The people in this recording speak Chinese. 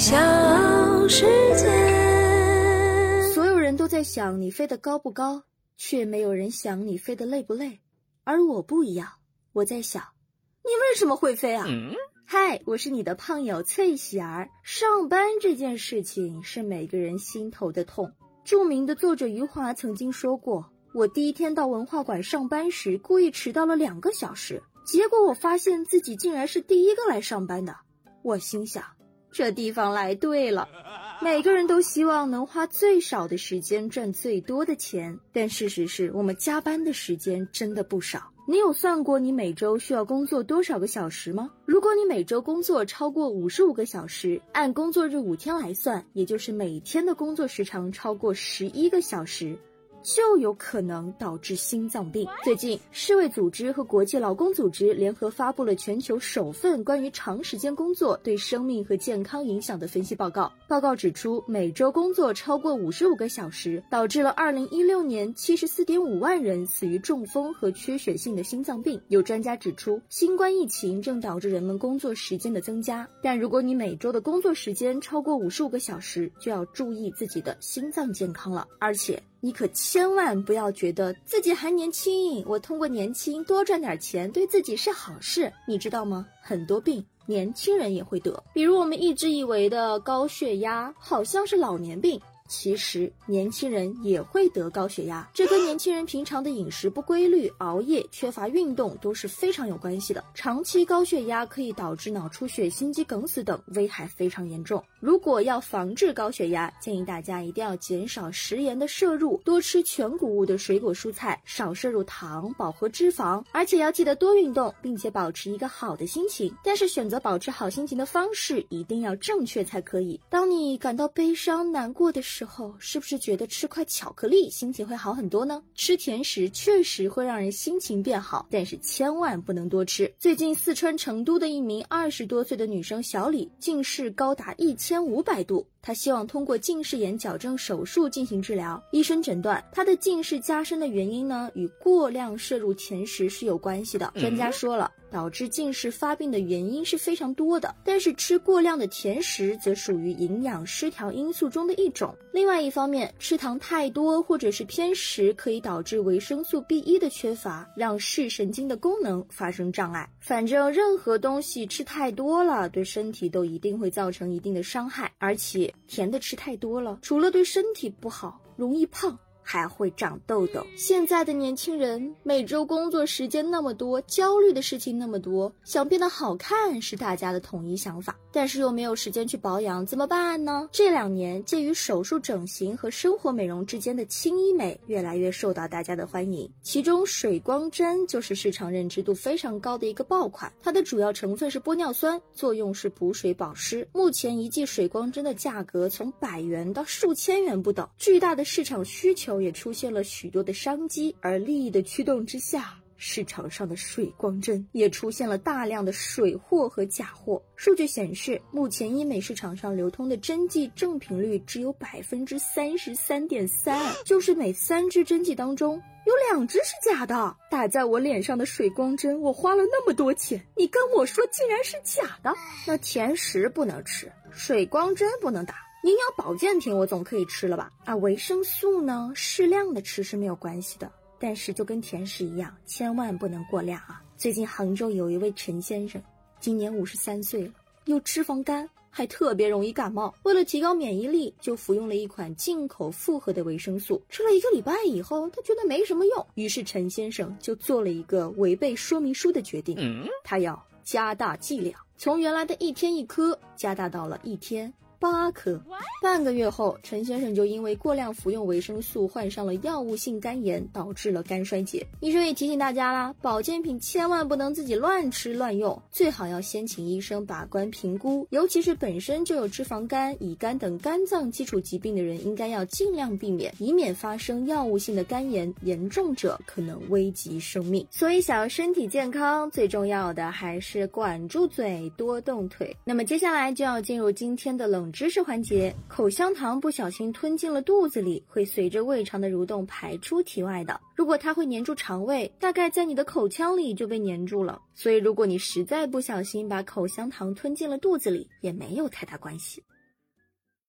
小世界。所有人都在想你飞得高不高，却没有人想你飞得累不累。而我不一样，我在想，你为什么会飞啊？嗨，我是你的胖友翠喜儿。上班这件事情是每个人心头的痛。著名的作者余华曾经说过：“我第一天到文化馆上班时，故意迟到了两个小时，结果我发现自己竟然是第一个来上班的。”我心想，这地方来对了。每个人都希望能花最少的时间赚最多的钱，但事实是我们加班的时间真的不少。你有算过你每周需要工作多少个小时吗？如果你每周工作超过五十五个小时，按工作日五天来算，也就是每天的工作时长超过十一个小时。就有可能导致心脏病。最近，世卫组织和国际劳工组织联合发布了全球首份关于长时间工作对生命和健康影响的分析报告。报告指出，每周工作超过五十五个小时，导致了二零一六年七十四点五万人死于中风和缺血性的心脏病。有专家指出，新冠疫情正导致人们工作时间的增加。但如果你每周的工作时间超过五十五个小时，就要注意自己的心脏健康了。而且，你可千万不要觉得自己还年轻，我通过年轻多赚点钱对自己是好事，你知道吗？很多病年轻人也会得，比如我们一直以为的高血压，好像是老年病。其实年轻人也会得高血压，这跟年轻人平常的饮食不规律、熬夜、缺乏运动都是非常有关系的。长期高血压可以导致脑出血、心肌梗死等，危害非常严重。如果要防治高血压，建议大家一定要减少食盐的摄入，多吃全谷物的水果蔬菜，少摄入糖、饱和脂肪，而且要记得多运动，并且保持一个好的心情。但是选择保持好心情的方式一定要正确才可以。当你感到悲伤、难过的时，之后是不是觉得吃块巧克力心情会好很多呢？吃甜食确实会让人心情变好，但是千万不能多吃。最近四川成都的一名二十多岁的女生小李近视高达一千五百度。他希望通过近视眼矫正手术进行治疗。医生诊断他的近视加深的原因呢，与过量摄入甜食是有关系的。专家说了，导致近视发病的原因是非常多的，但是吃过量的甜食则属于营养失调因素中的一种。另外一方面，吃糖太多或者是偏食，可以导致维生素 B 一的缺乏，让视神经的功能发生障碍。反正任何东西吃太多了，对身体都一定会造成一定的伤害，而且。甜的吃太多了，除了对身体不好，容易胖。还会长痘痘。现在的年轻人每周工作时间那么多，焦虑的事情那么多，想变得好看是大家的统一想法，但是又没有时间去保养，怎么办呢？这两年介于手术整形和生活美容之间的轻医美越来越受到大家的欢迎，其中水光针就是市场认知度非常高的一个爆款。它的主要成分是玻尿酸，作用是补水保湿。目前一剂水光针的价格从百元到数千元不等，巨大的市场需求。也出现了许多的商机，而利益的驱动之下，市场上的水光针也出现了大量的水货和假货。数据显示，目前医美市场上流通的针剂正品率只有百分之三十三点三，就是每三支针剂当中有两支是假的。打在我脸上的水光针，我花了那么多钱，你跟我说竟然是假的？那甜食不能吃，水光针不能打。营养保健品我总可以吃了吧？啊，维生素呢？适量的吃是没有关系的，但是就跟甜食一样，千万不能过量啊！最近杭州有一位陈先生，今年五十三岁了，有脂肪肝，还特别容易感冒。为了提高免疫力，就服用了一款进口复合的维生素。吃了一个礼拜以后，他觉得没什么用，于是陈先生就做了一个违背说明书的决定，他要加大剂量，从原来的一天一颗加大到了一天。八颗，半个月后，陈先生就因为过量服用维生素，患上了药物性肝炎，导致了肝衰竭。医生也提醒大家啦，保健品千万不能自己乱吃乱用，最好要先请医生把关评估。尤其是本身就有脂肪肝、乙肝等肝脏基础疾病的人，应该要尽量避免，以免发生药物性的肝炎，严重者可能危及生命。所以，想要身体健康，最重要的还是管住嘴，多动腿。那么接下来就要进入今天的冷。知识环节：口香糖不小心吞进了肚子里，会随着胃肠的蠕动排出体外的。如果它会粘住肠胃，大概在你的口腔里就被粘住了。所以，如果你实在不小心把口香糖吞进了肚子里，也没有太大关系。